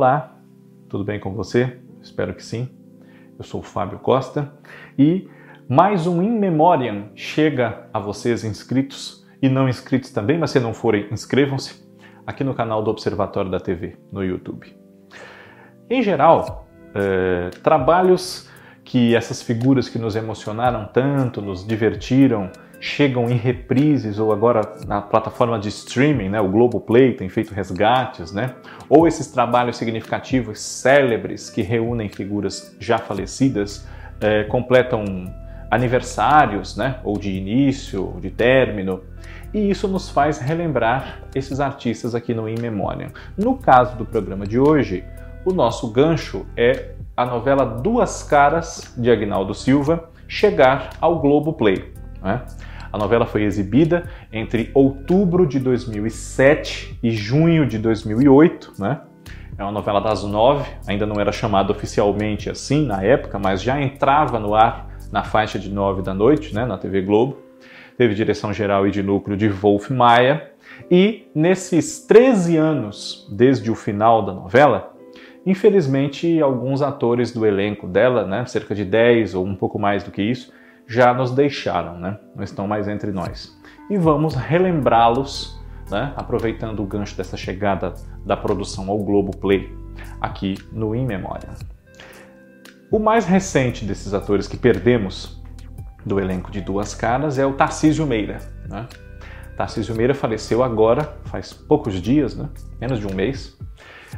Olá, tudo bem com você? Espero que sim. Eu sou o Fábio Costa e mais um In Memoriam chega a vocês inscritos e não inscritos também, mas se não forem, inscrevam-se aqui no canal do Observatório da TV, no YouTube. Em geral, é, trabalhos que essas figuras que nos emocionaram tanto, nos divertiram, chegam em reprises ou agora na plataforma de streaming, né, o Globoplay tem feito resgates, né, ou esses trabalhos significativos, célebres, que reúnem figuras já falecidas, é, completam aniversários, né, ou de início, ou de término, e isso nos faz relembrar esses artistas aqui no In Memoriam. No caso do programa de hoje, o nosso gancho é a novela Duas Caras, de Agnaldo Silva, chegar ao Globoplay. Né? A novela foi exibida entre outubro de 2007 e junho de 2008, né? É uma novela das nove, ainda não era chamada oficialmente assim na época, mas já entrava no ar na faixa de nove da noite, né, na TV Globo. Teve direção geral e de núcleo de Wolf Maia. E nesses 13 anos, desde o final da novela, infelizmente alguns atores do elenco dela, né, cerca de 10 ou um pouco mais do que isso, já nos deixaram, né? não estão mais entre nós. E vamos relembrá-los, né? aproveitando o gancho dessa chegada da produção ao Globo Play, aqui no In Memória. O mais recente desses atores que perdemos do elenco de Duas Caras é o Tarcísio Meira. Né? Tarcísio Meira faleceu agora, faz poucos dias, né? menos de um mês,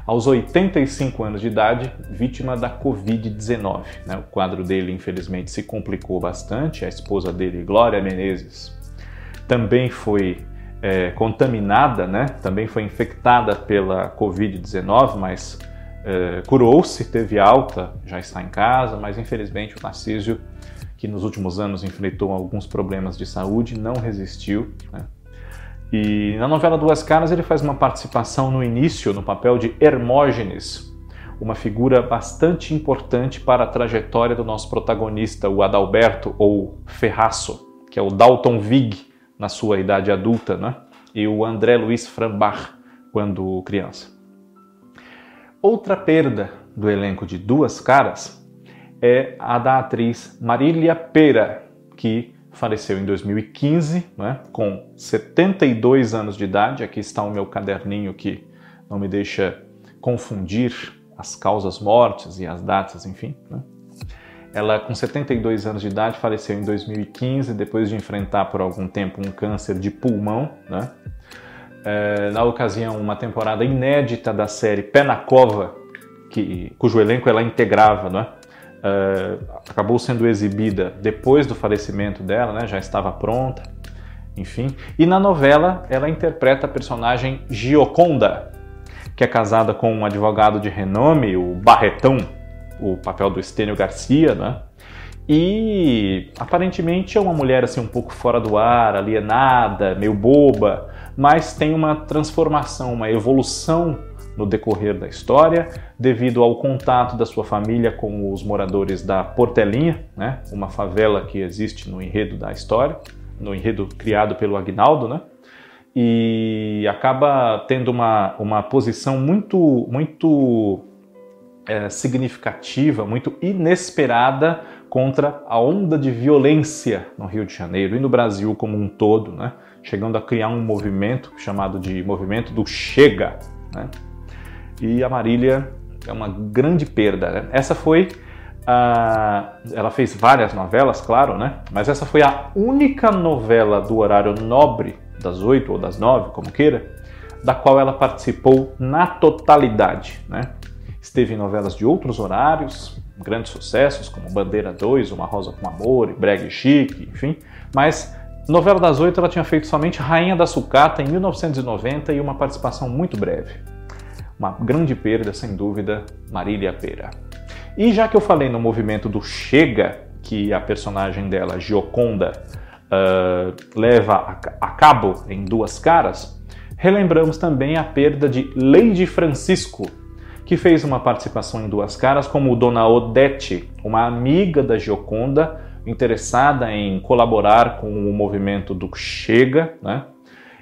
aos 85 anos de idade, vítima da Covid-19. Né? O quadro dele, infelizmente, se complicou bastante. A esposa dele, Glória Menezes, também foi é, contaminada, né? também foi infectada pela Covid-19, mas é, curou-se, teve alta, já está em casa, mas infelizmente o Narcísio, que nos últimos anos enfrentou alguns problemas de saúde, não resistiu. Né? E na novela Duas Caras ele faz uma participação no início no papel de Hermógenes, uma figura bastante importante para a trajetória do nosso protagonista, o Adalberto ou Ferraço, que é o Dalton Vig na sua idade adulta, né? e o André Luiz Frambach quando criança. Outra perda do elenco de Duas Caras é a da atriz Marília Pera, que faleceu em 2015, né, com 72 anos de idade. Aqui está o meu caderninho que não me deixa confundir as causas mortes e as datas, enfim. Né. Ela, com 72 anos de idade, faleceu em 2015, depois de enfrentar por algum tempo um câncer de pulmão. Né. É, na ocasião, uma temporada inédita da série Pé na Cova, que, cujo elenco ela integrava, né? Uh, acabou sendo exibida depois do falecimento dela, né, já estava pronta, enfim. E na novela ela interpreta a personagem Gioconda, que é casada com um advogado de renome, o Barretão, o papel do Estênio Garcia, né? E aparentemente é uma mulher assim um pouco fora do ar, alienada, meio boba, mas tem uma transformação, uma evolução no decorrer da história, devido ao contato da sua família com os moradores da Portelinha, né, uma favela que existe no enredo da história, no enredo criado pelo Agnaldo, né, e acaba tendo uma, uma posição muito, muito é, significativa, muito inesperada contra a onda de violência no Rio de Janeiro e no Brasil como um todo, né? chegando a criar um movimento chamado de movimento do Chega, né? E a Marília é uma grande perda. Né? Essa foi a... ela fez várias novelas, claro, né? Mas essa foi a única novela do horário nobre das oito ou das nove, como queira, da qual ela participou na totalidade, né? Esteve em novelas de outros horários, grandes sucessos como Bandeira 2, Uma Rosa com Amor, Breg Chique, enfim, mas novela das oito ela tinha feito somente Rainha da Sucata em 1990 e uma participação muito breve. Uma grande perda, sem dúvida, Marília Pera. E já que eu falei no movimento do Chega, que a personagem dela, Gioconda, uh, leva a, a cabo em duas caras, relembramos também a perda de Lady Francisco, que fez uma participação em duas caras como Dona Odete, uma amiga da Gioconda, interessada em colaborar com o movimento do Chega, né?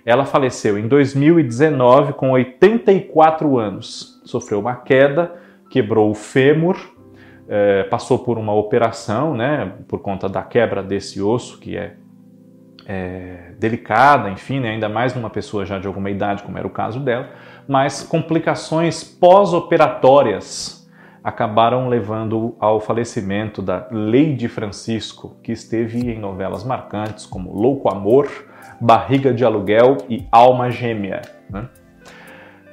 Ela faleceu em 2019 com 84 anos, sofreu uma queda, quebrou o fêmur, é, passou por uma operação, né, por conta da quebra desse osso, que é, é delicada, enfim, né, ainda mais numa pessoa já de alguma idade, como era o caso dela, mas complicações pós-operatórias acabaram levando ao falecimento da Lady Francisco, que esteve em novelas marcantes como Louco Amor, Barriga de Aluguel e Alma Gêmea. Né?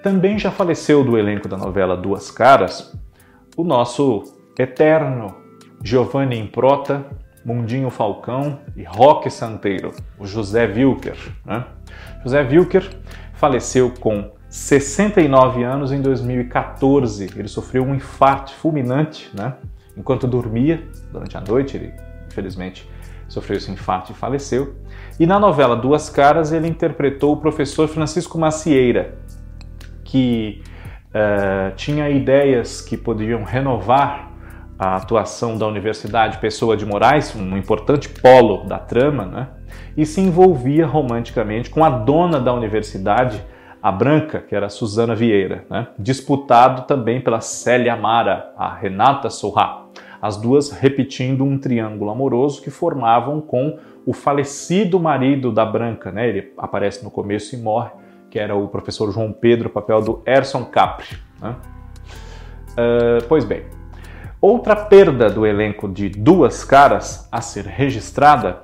Também já faleceu do elenco da novela Duas Caras o nosso eterno Giovanni Improta, Mundinho Falcão e Roque Santeiro, o José Wilker. Né? José Wilker faleceu com 69 anos em 2014. Ele sofreu um infarto fulminante, né? Enquanto dormia durante a noite, ele infelizmente sofreu esse infarto e faleceu. E na novela Duas Caras ele interpretou o professor Francisco Macieira, que uh, tinha ideias que podiam renovar a atuação da Universidade Pessoa de Moraes, um importante polo da trama, né? e se envolvia romanticamente com a dona da universidade, a branca, que era a Suzana Vieira, né? disputado também pela Célia Amara, a Renata Sorra, as duas repetindo um triângulo amoroso que formavam com o falecido marido da branca, né? ele aparece no começo e morre, que era o professor João Pedro, papel do Erson Capri. Né? Uh, pois bem, outra perda do elenco de Duas Caras a ser registrada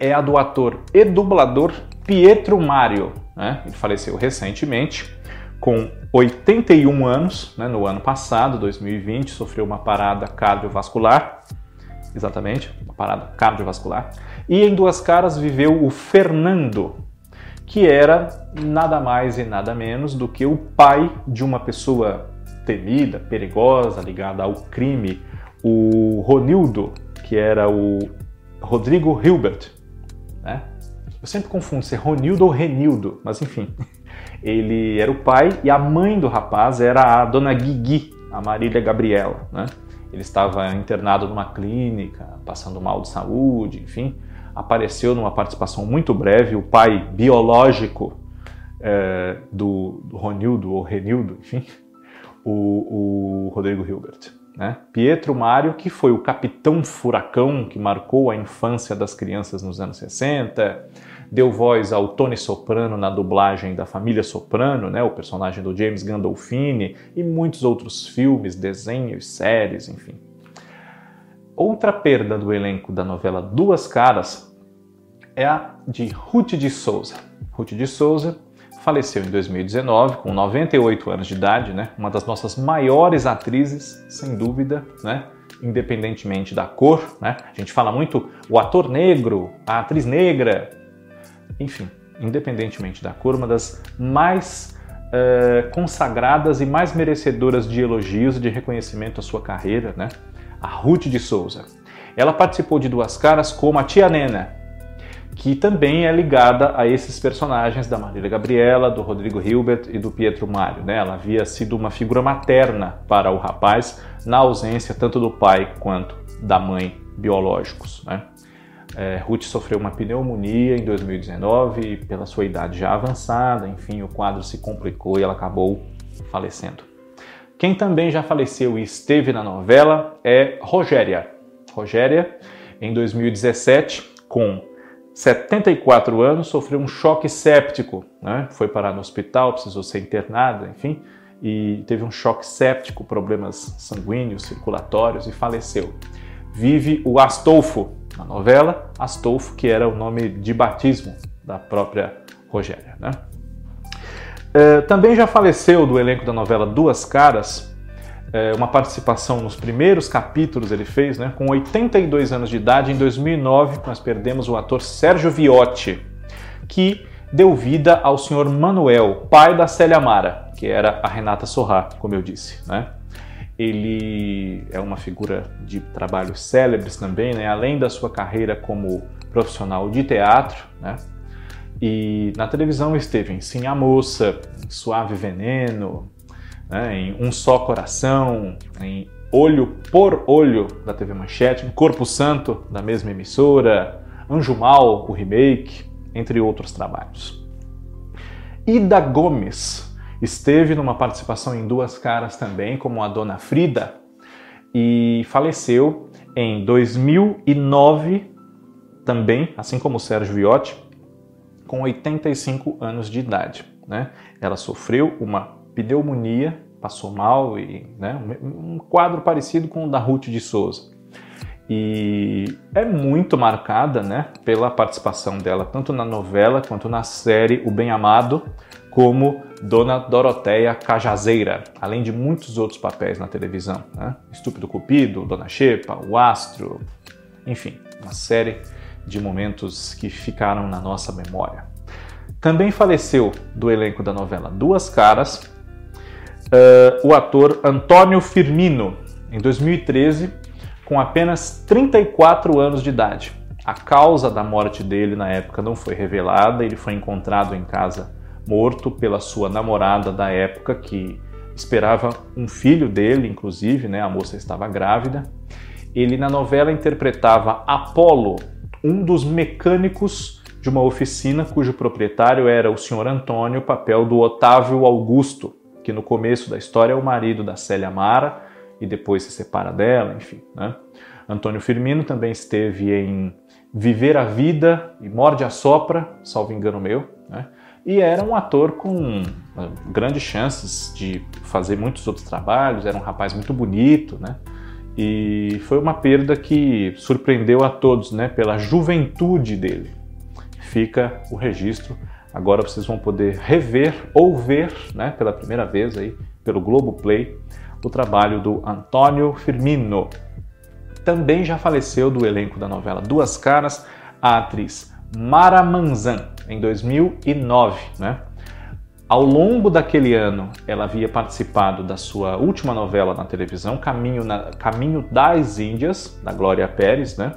é a do ator e dublador Pietro Mário, né? Ele faleceu recentemente, com 81 anos, né? no ano passado, 2020, sofreu uma parada cardiovascular, exatamente, uma parada cardiovascular, e em Duas Caras viveu o Fernando, que era nada mais e nada menos do que o pai de uma pessoa temida, perigosa, ligada ao crime, o Ronildo, que era o Rodrigo Hilbert? Eu sempre confundo se é Ronildo ou Renildo, mas enfim. Ele era o pai e a mãe do rapaz era a dona Guigui, a Marília Gabriela. Né? Ele estava internado numa clínica, passando mal de saúde, enfim. Apareceu numa participação muito breve o pai biológico é, do, do Ronildo ou Renildo, enfim, o, o Rodrigo Hilbert. Né? Pietro Mário, que foi o capitão furacão que marcou a infância das crianças nos anos 60, deu voz ao Tony Soprano na dublagem da família Soprano, né, o personagem do James Gandolfini, e muitos outros filmes, desenhos, séries, enfim. Outra perda do elenco da novela Duas Caras é a de Ruth de Souza. Ruth de Souza faleceu em 2019 com 98 anos de idade, né? Uma das nossas maiores atrizes, sem dúvida, né? Independentemente da cor, né? A gente fala muito o ator negro, a atriz negra, enfim, independentemente da cor, uma das mais uh, consagradas e mais merecedoras de elogios e de reconhecimento à sua carreira, né? A Ruth de Souza. Ela participou de Duas Caras como a Tia Nena, que também é ligada a esses personagens da Marília Gabriela, do Rodrigo Hilbert e do Pietro Mário. Né? Ela havia sido uma figura materna para o rapaz, na ausência tanto do pai quanto da mãe biológicos. Né? É, Ruth sofreu uma pneumonia em 2019 e pela sua idade já avançada, enfim, o quadro se complicou e ela acabou falecendo. Quem também já faleceu e esteve na novela é Rogéria. Rogéria, em 2017, com 74 anos, sofreu um choque séptico, né? foi parar no hospital, precisou ser internada, enfim, e teve um choque séptico, problemas sanguíneos, circulatórios e faleceu. Vive o Astolfo, na novela, Astolfo, que era o nome de batismo da própria Rogéria. Né? É, também já faleceu do elenco da novela Duas Caras, é, uma participação nos primeiros capítulos ele fez, né? com 82 anos de idade, em 2009 nós perdemos o ator Sérgio Viotti, que deu vida ao senhor Manuel, pai da Célia Mara, que era a Renata Sorrá, como eu disse. Né? Ele é uma figura de trabalhos célebres também, né? além da sua carreira como profissional de teatro, né? E na televisão esteve em Sim a Moça, Suave Veneno, né? em Um Só Coração, em Olho por Olho da TV Manchete, em Corpo Santo da mesma emissora, Anjo Mal, o remake, entre outros trabalhos. Ida Gomes esteve numa participação em Duas Caras também, como a Dona Frida, e faleceu em 2009 também, assim como o Sérgio Viotti, com 85 anos de idade. Né? Ela sofreu uma pneumonia, passou mal e né, um quadro parecido com o da Ruth de Souza. E é muito marcada né, pela participação dela, tanto na novela quanto na série O Bem Amado, como Dona Doroteia Cajazeira, além de muitos outros papéis na televisão. Né? Estúpido Cupido, Dona Xepa, O Astro, enfim, uma série de momentos que ficaram na nossa memória. Também faleceu do elenco da novela Duas Caras uh, o ator Antônio Firmino, em 2013, com apenas 34 anos de idade. A causa da morte dele na época não foi revelada, ele foi encontrado em casa morto pela sua namorada da época, que esperava um filho dele, inclusive, né? A moça estava grávida. Ele na novela interpretava Apolo, um dos mecânicos de uma oficina cujo proprietário era o senhor Antônio, papel do Otávio Augusto, que no começo da história é o marido da Célia Mara e depois se separa dela, enfim. Né? Antônio Firmino também esteve em Viver a Vida e Morde a Sopra, salvo engano meu, né? e era um ator com ah, grandes chances de fazer muitos outros trabalhos, era um rapaz muito bonito, né? E foi uma perda que surpreendeu a todos, né, pela juventude dele. Fica o registro. Agora vocês vão poder rever ou ver, né, pela primeira vez aí pelo Globo Play, o trabalho do Antônio Firmino. Também já faleceu do elenco da novela Duas Caras a atriz Mara Manzan em 2009, né? Ao longo daquele ano, ela havia participado da sua última novela na televisão, Caminho, na, Caminho das Índias, da Glória Pérez, né?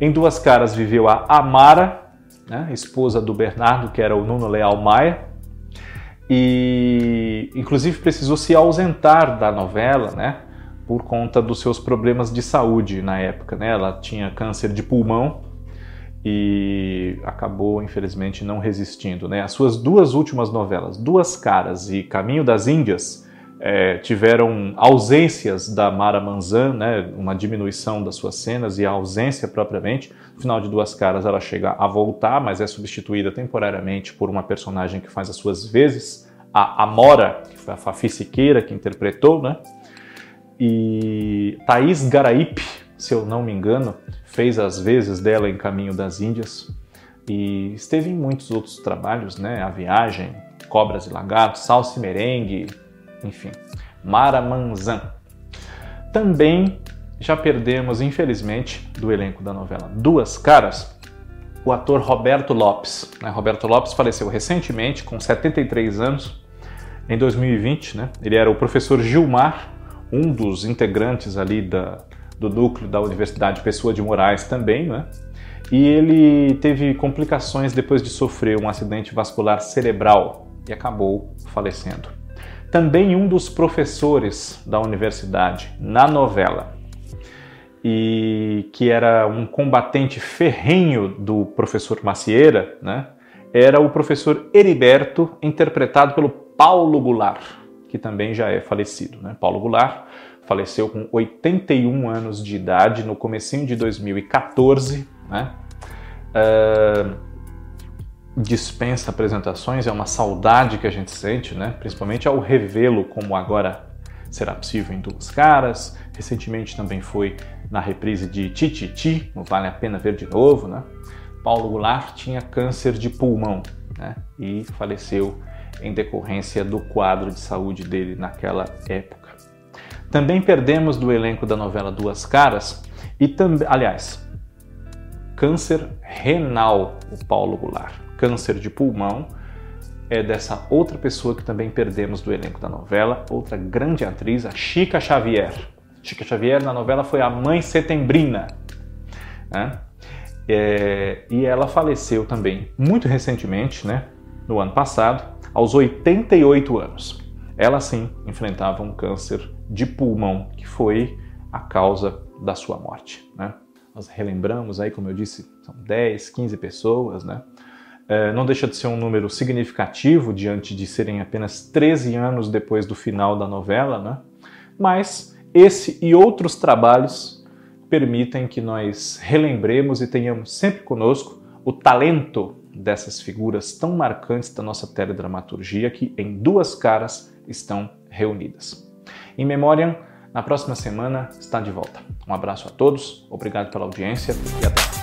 Em Duas Caras viveu a Amara, né? esposa do Bernardo, que era o Nuno Leal Maia, e inclusive precisou se ausentar da novela, né? Por conta dos seus problemas de saúde na época, né? Ela tinha câncer de pulmão e acabou, infelizmente, não resistindo. Né? As suas duas últimas novelas, Duas Caras e Caminho das Índias, é, tiveram ausências da Mara Manzan, né? uma diminuição das suas cenas e a ausência propriamente. No final de Duas Caras ela chega a voltar, mas é substituída temporariamente por uma personagem que faz as suas vezes, a Amora, que foi a Fafi Siqueira que interpretou, né? e Thaís Garaípe, se eu não me engano, fez as vezes dela em Caminho das Índias e esteve em muitos outros trabalhos, né? A Viagem, Cobras e Lagartos, Salsa e Merengue, enfim, Maramanzan. Também já perdemos, infelizmente, do elenco da novela Duas Caras, o ator Roberto Lopes. Né? Roberto Lopes faleceu recentemente, com 73 anos, em 2020. Né? Ele era o professor Gilmar, um dos integrantes ali da, do núcleo da Universidade Pessoa de Moraes também, né? E ele teve complicações depois de sofrer um acidente vascular cerebral e acabou falecendo. Também um dos professores da universidade na novela, e que era um combatente ferrenho do professor Macieira, né? Era o professor Heriberto, interpretado pelo Paulo Goulart, que também já é falecido, né? Paulo Goulart faleceu com 81 anos de idade no comecinho de 2014, né? Uh, dispensa apresentações, é uma saudade que a gente sente, né? Principalmente ao revê-lo como agora será possível em Duas Caras. Recentemente também foi na reprise de Tititi, no Vale a Pena Ver de Novo, né? Paulo Goulart tinha câncer de pulmão, né? E faleceu em decorrência do quadro de saúde dele naquela época. Também perdemos do elenco da novela Duas Caras e também, aliás, câncer renal, o Paulo Goulart. Câncer de pulmão é dessa outra pessoa que também perdemos do elenco da novela, outra grande atriz, a Chica Xavier. Chica Xavier na novela foi a mãe setembrina. Né? É, e ela faleceu também muito recentemente, né, no ano passado, aos 88 anos. Ela sim enfrentava um câncer de pulmão, que foi a causa da sua morte. Né? Nós relembramos aí, como eu disse, são 10, 15 pessoas, né? É, não deixa de ser um número significativo diante de serem apenas 13 anos depois do final da novela, né? mas esse e outros trabalhos permitem que nós relembremos e tenhamos sempre conosco o talento dessas figuras tão marcantes da nossa teledramaturgia que em duas caras estão reunidas. Em memória, na próxima semana está de volta. Um abraço a todos, obrigado pela audiência e até.